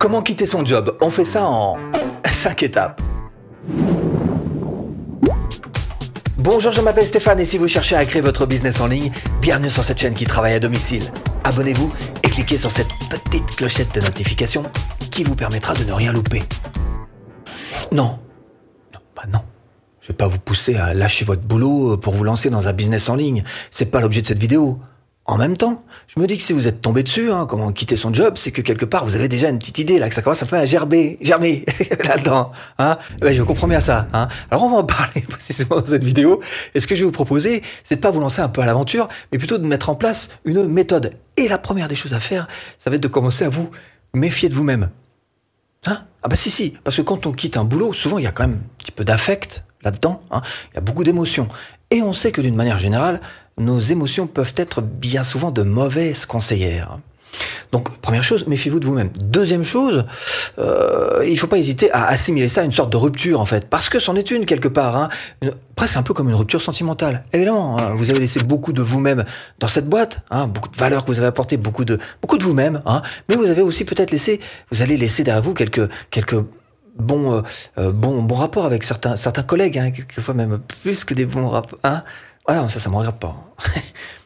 Comment quitter son job? On fait ça en 5 étapes. Bonjour, je m'appelle Stéphane et si vous cherchez à créer votre business en ligne, bienvenue sur cette chaîne qui travaille à domicile. Abonnez-vous et cliquez sur cette petite clochette de notification qui vous permettra de ne rien louper. Non. Non, bah non. Je vais pas vous pousser à lâcher votre boulot pour vous lancer dans un business en ligne. C'est pas l'objet de cette vidéo. En même temps, je me dis que si vous êtes tombé dessus, hein, comment quitter son job, c'est que quelque part vous avez déjà une petite idée là, que ça commence à faire gerber, germer là-dedans. Hein je comprends bien ça. Hein Alors on va en parler précisément dans cette vidéo. Et ce que je vais vous proposer, c'est de pas vous lancer un peu à l'aventure, mais plutôt de mettre en place une méthode. Et la première des choses à faire, ça va être de commencer à vous méfier de vous-même. Ah bah si si, parce que quand on quitte un boulot, souvent il y a quand même un petit peu d'affect là-dedans. Il y a beaucoup d'émotions. Et on sait que d'une manière générale, nos émotions peuvent être bien souvent de mauvaises conseillères. Donc, première chose, méfiez-vous de vous-même. Deuxième chose, euh, il ne faut pas hésiter à assimiler ça à une sorte de rupture, en fait, parce que c'en est une quelque part, hein, presque un peu comme une rupture sentimentale. Évidemment, hein, vous avez laissé beaucoup de vous-même dans cette boîte, hein, beaucoup de valeurs que vous avez apportées, beaucoup de beaucoup de vous-même, mais vous avez aussi peut-être laissé, vous allez laisser derrière vous quelques quelques bons euh, euh bons bons rapports avec certains certains collègues, quelquefois même plus que des bons rapports. Hein, voilà, ça, ça me regarde pas.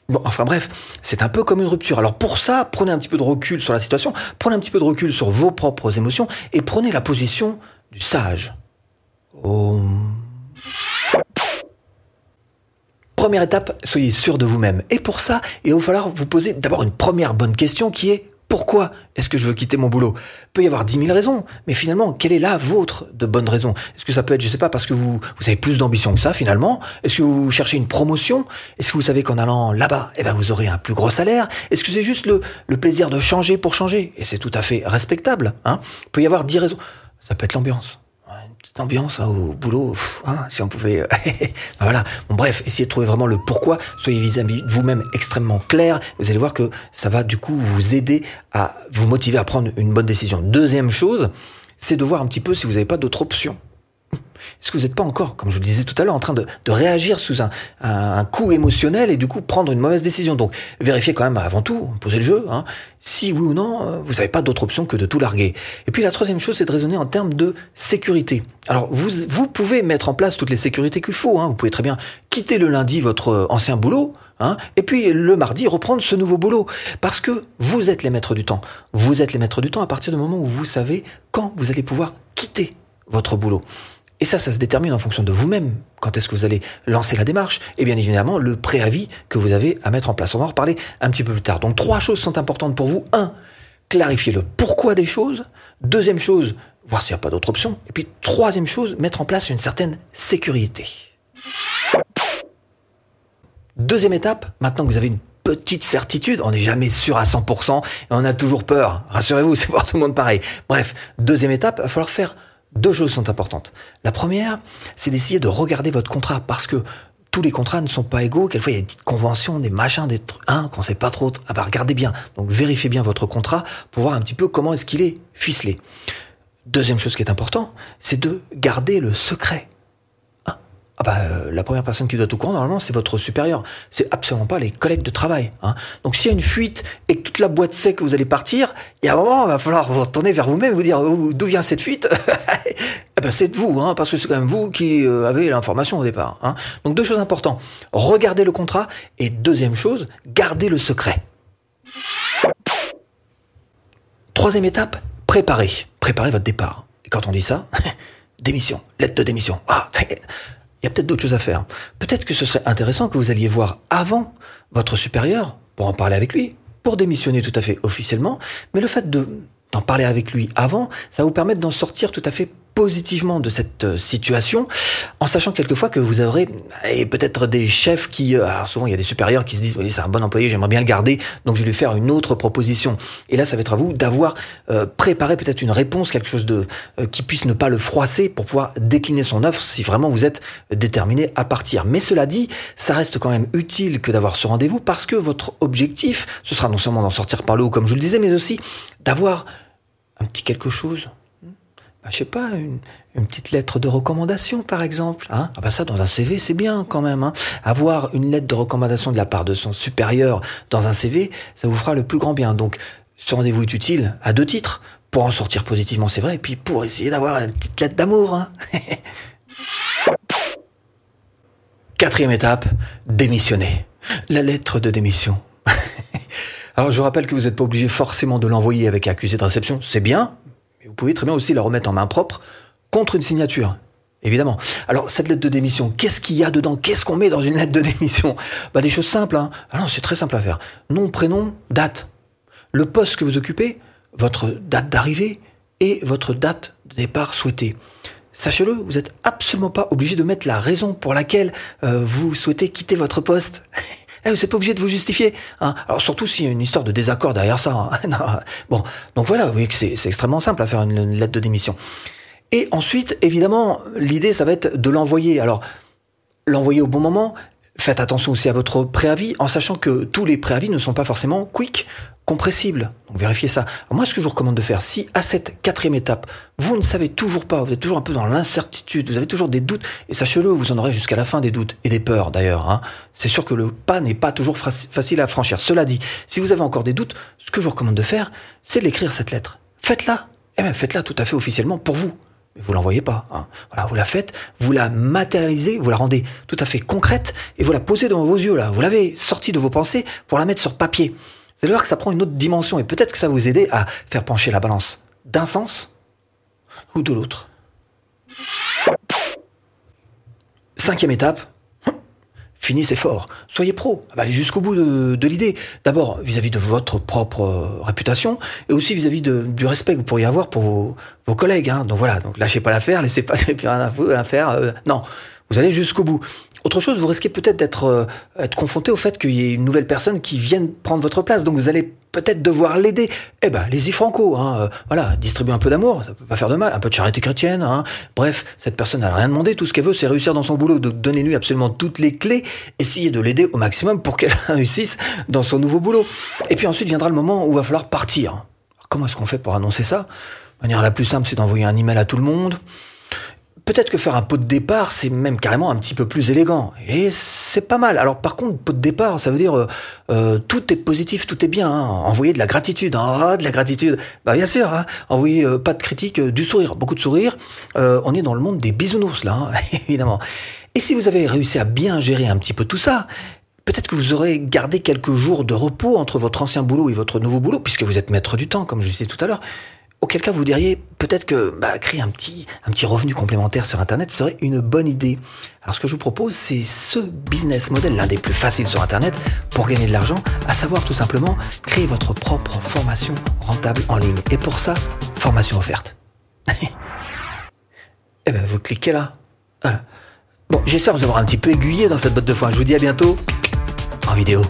Bon, enfin bref, c'est un peu comme une rupture. Alors pour ça, prenez un petit peu de recul sur la situation, prenez un petit peu de recul sur vos propres émotions et prenez la position du sage. Première étape, soyez sûr de vous-même. Et pour ça, il va falloir vous poser d'abord une première bonne question qui est pourquoi est-ce que je veux quitter mon boulot? Peut y avoir dix mille raisons, mais finalement, quelle est la vôtre de bonne raison? Est-ce que ça peut être, je sais pas, parce que vous, vous avez plus d'ambition que ça finalement? Est-ce que vous cherchez une promotion? Est-ce que vous savez qu'en allant là-bas, eh ben, vous aurez un plus gros salaire? Est-ce que c'est juste le, plaisir de changer pour changer? Et c'est tout à fait respectable. Hein? Peut y avoir dix raisons. Ça peut être l'ambiance ambiance hein, au boulot, hein, si on pouvait... Euh, voilà. Bon, bref, essayez de trouver vraiment le pourquoi. Soyez vis-à-vis de vous-même extrêmement clair. Vous allez voir que ça va du coup vous aider à vous motiver à prendre une bonne décision. Deuxième chose, c'est de voir un petit peu si vous n'avez pas d'autres options. Est-ce que vous n'êtes pas encore, comme je le disais tout à l'heure, en train de, réagir sous un, un, coup émotionnel et du coup prendre une mauvaise décision? Donc vérifiez quand même avant tout, posez le jeu, hein, si oui ou non, euh, vous n'avez pas d'autre option que de tout larguer. Et puis la troisième chose, c'est de raisonner en termes de sécurité. Alors vous, vous pouvez mettre en place toutes les sécurités qu'il faut. Hein. Vous pouvez très bien quitter le lundi votre ancien boulot, Hein, et puis le mardi reprendre ce nouveau boulot. Parce que vous êtes les maîtres du temps. Vous êtes les maîtres du temps à partir du moment où vous savez quand vous allez pouvoir quitter votre boulot. Et ça, ça se détermine en fonction de vous-même. Quand est-ce que vous allez lancer la démarche Et bien évidemment, le préavis que vous avez à mettre en place. On va en reparler un petit peu plus tard. Donc trois choses sont importantes pour vous. Un, clarifier le pourquoi des choses. Deuxième chose, voir s'il n'y a pas d'autre option. Et puis troisième chose, mettre en place une certaine sécurité. Deuxième étape, maintenant que vous avez une petite certitude, on n'est jamais sûr à 100% et on a toujours peur. Rassurez-vous, c'est pour tout le monde pareil. Bref, deuxième étape, il va falloir faire deux choses sont importantes. La première, c'est d'essayer de regarder votre contrat parce que tous les contrats ne sont pas égaux. Quelquefois, il y a des petites conventions, des machins, des trucs, hein, qu'on sait pas trop. Ah bah, regardez bien. Donc, vérifiez bien votre contrat pour voir un petit peu comment est-ce qu'il est ficelé. Deuxième chose qui est important, c'est de garder le secret. Ah bah, euh, la première personne qui doit être au courant, normalement, c'est votre supérieur. C'est absolument pas les collègues de travail. Hein. Donc s'il y a une fuite et que toute la boîte sait que vous allez partir, il y a un moment, il va falloir vous retourner vers vous-même et vous dire d'où vient cette fuite? Eh ben, C'est de vous, hein, parce que c'est quand même vous qui euh, avez l'information au départ. Hein. Donc deux choses importantes. Regardez le contrat et deuxième chose, gardez le secret. Troisième étape, préparez. Préparez votre départ. Et quand on dit ça, démission, lettre de démission. Ah, il y a peut-être d'autres choses à faire. Peut-être que ce serait intéressant que vous alliez voir avant votre supérieur pour en parler avec lui, pour démissionner tout à fait officiellement, mais le fait de d'en parler avec lui avant, ça vous permettre d'en sortir tout à fait positivement de cette euh, situation, en sachant quelquefois que vous aurez et peut-être des chefs qui, euh, alors souvent il y a des supérieurs qui se disent oui c'est un bon employé, j'aimerais bien le garder, donc je vais lui faire une autre proposition. Et là ça va être à vous d'avoir euh, préparé peut-être une réponse, quelque chose de qui puisse ne pas le froisser pour pouvoir décliner son offre si vraiment vous êtes déterminé à partir. Mais cela dit, ça reste quand même utile que d'avoir ce rendez-vous parce que votre objectif, ce sera non seulement d'en sortir par le haut comme je le disais, mais aussi d'avoir un petit quelque chose je sais pas, une, petite lettre de recommandation, par exemple. Hein ah bah ça, dans un CV, c'est bien quand même. Hein Avoir une lettre de recommandation de la part de son supérieur dans un CV, ça vous fera le plus grand bien. Donc, ce rendez-vous est utile à deux titres. pour en sortir positivement, c'est vrai, et puis pour essayer d'avoir une petite lettre d'amour. Hein. Quatrième étape, démissionner. La lettre de démission. Alors je vous rappelle que vous n'êtes pas obligé forcément de l'envoyer avec accusé de réception, c'est bien, vous pouvez très bien aussi la remettre en main propre contre une signature. Évidemment. Alors cette lettre de démission, qu'est-ce qu'il y a dedans? Qu'est-ce qu'on met dans une lettre de démission? Bah des choses simples. Hein. Ah c'est très simple à faire. Nom, prénom, date. Le poste que vous occupez, votre date d'arrivée et votre date de départ souhaitée. Sachez-le, vous n'êtes absolument pas obligé de mettre la raison pour laquelle euh, vous souhaitez quitter votre poste. Eh, vous n'êtes pas obligé de vous justifier. Hein. Alors surtout s'il y a une histoire de désaccord derrière ça. Hein. bon, donc voilà, vous voyez que c'est extrêmement simple à faire une, lettre de démission. Et ensuite, évidemment, l'idée, ça va être de l'envoyer. Alors, l'envoyer au bon moment. Faites attention aussi à votre préavis, en sachant que tous les préavis ne sont pas forcément quick compressible. Donc vérifiez ça. moi, ce que je vous recommande de faire, si à cette quatrième étape, vous ne savez toujours pas, vous êtes toujours un peu dans l'incertitude, vous avez toujours des doutes, et sachez-le, vous en aurez jusqu'à la fin des doutes et des peurs d'ailleurs. Hein. C'est sûr que le pas n'est pas toujours facile à franchir. Cela dit, si vous avez encore des doutes, ce que je vous recommande de faire, c'est de l'écrire cette lettre. Faites-la. Et eh même faites-la tout à fait officiellement pour vous. Mais vous l'envoyez pas. Hein. Voilà, vous la faites, vous la matérialisez, vous la rendez tout à fait concrète et vous la posez devant vos yeux là. Vous l'avez sortie de vos pensées pour la mettre sur papier. Vous allez voir que ça prend une autre dimension et peut-être que ça va vous aider à faire pencher la balance d'un sens ou de l'autre. Cinquième étape, finissez fort, soyez pro, allez jusqu'au bout de, l'idée. D'abord vis-à-vis de votre propre euh, réputation et aussi vis-à-vis du respect que vous pourriez avoir pour vos, collègues. Hein. Donc voilà, donc lâchez pas l'affaire, laissez pas rien à faire. Euh, non, vous allez jusqu'au bout. Autre chose, vous risquez peut-être d'être euh, confronté au fait qu'il y ait une nouvelle personne qui vienne prendre votre place, donc vous allez peut-être devoir l'aider. Eh ben, les y franco, hein, euh, voilà, distribuer un peu d'amour, ça peut pas faire de mal, un peu de charité chrétienne. Hein. Bref, cette personne n'a rien demandé, tout ce qu'elle veut, c'est réussir dans son boulot, donc donnez-lui absolument toutes les clés, essayez de l'aider au maximum pour qu'elle réussisse dans son nouveau boulot. Et puis ensuite viendra le moment où il va falloir partir. comment est-ce qu'on fait pour annoncer ça? La manière la plus simple, c'est d'envoyer un email à tout le monde peut-être que faire un pot de départ, c'est même carrément un petit peu plus élégant. Et c'est pas mal. Alors par contre, pot de départ, ça veut dire euh, euh, tout est positif, tout est bien. Hein. Envoyer de la gratitude, ah, de la gratitude. Bah bien sûr, hein. envoyer euh, pas de critique, du sourire, beaucoup de sourire. on est dans le monde des bisounours là, hein, évidemment. Et si vous avez réussi à bien gérer un petit peu tout ça, Peut-être que vous aurez gardé quelques jours de repos entre votre ancien boulot et votre nouveau boulot, puisque vous êtes maître du temps, comme je disais tout à l'heure. Auquel cas vous diriez peut-être que bah, créer un petit, un petit revenu complémentaire sur Internet serait une bonne idée. Alors ce que je vous propose, c'est ce business model, l'un des plus faciles sur Internet, pour gagner de l'argent, à savoir tout simplement créer votre propre formation rentable en ligne. Et pour ça, formation offerte. eh ben vous cliquez là. Bon, j'espère vous avoir un petit peu aiguillé dans cette botte de foin. Je vous dis à bientôt en vidéo.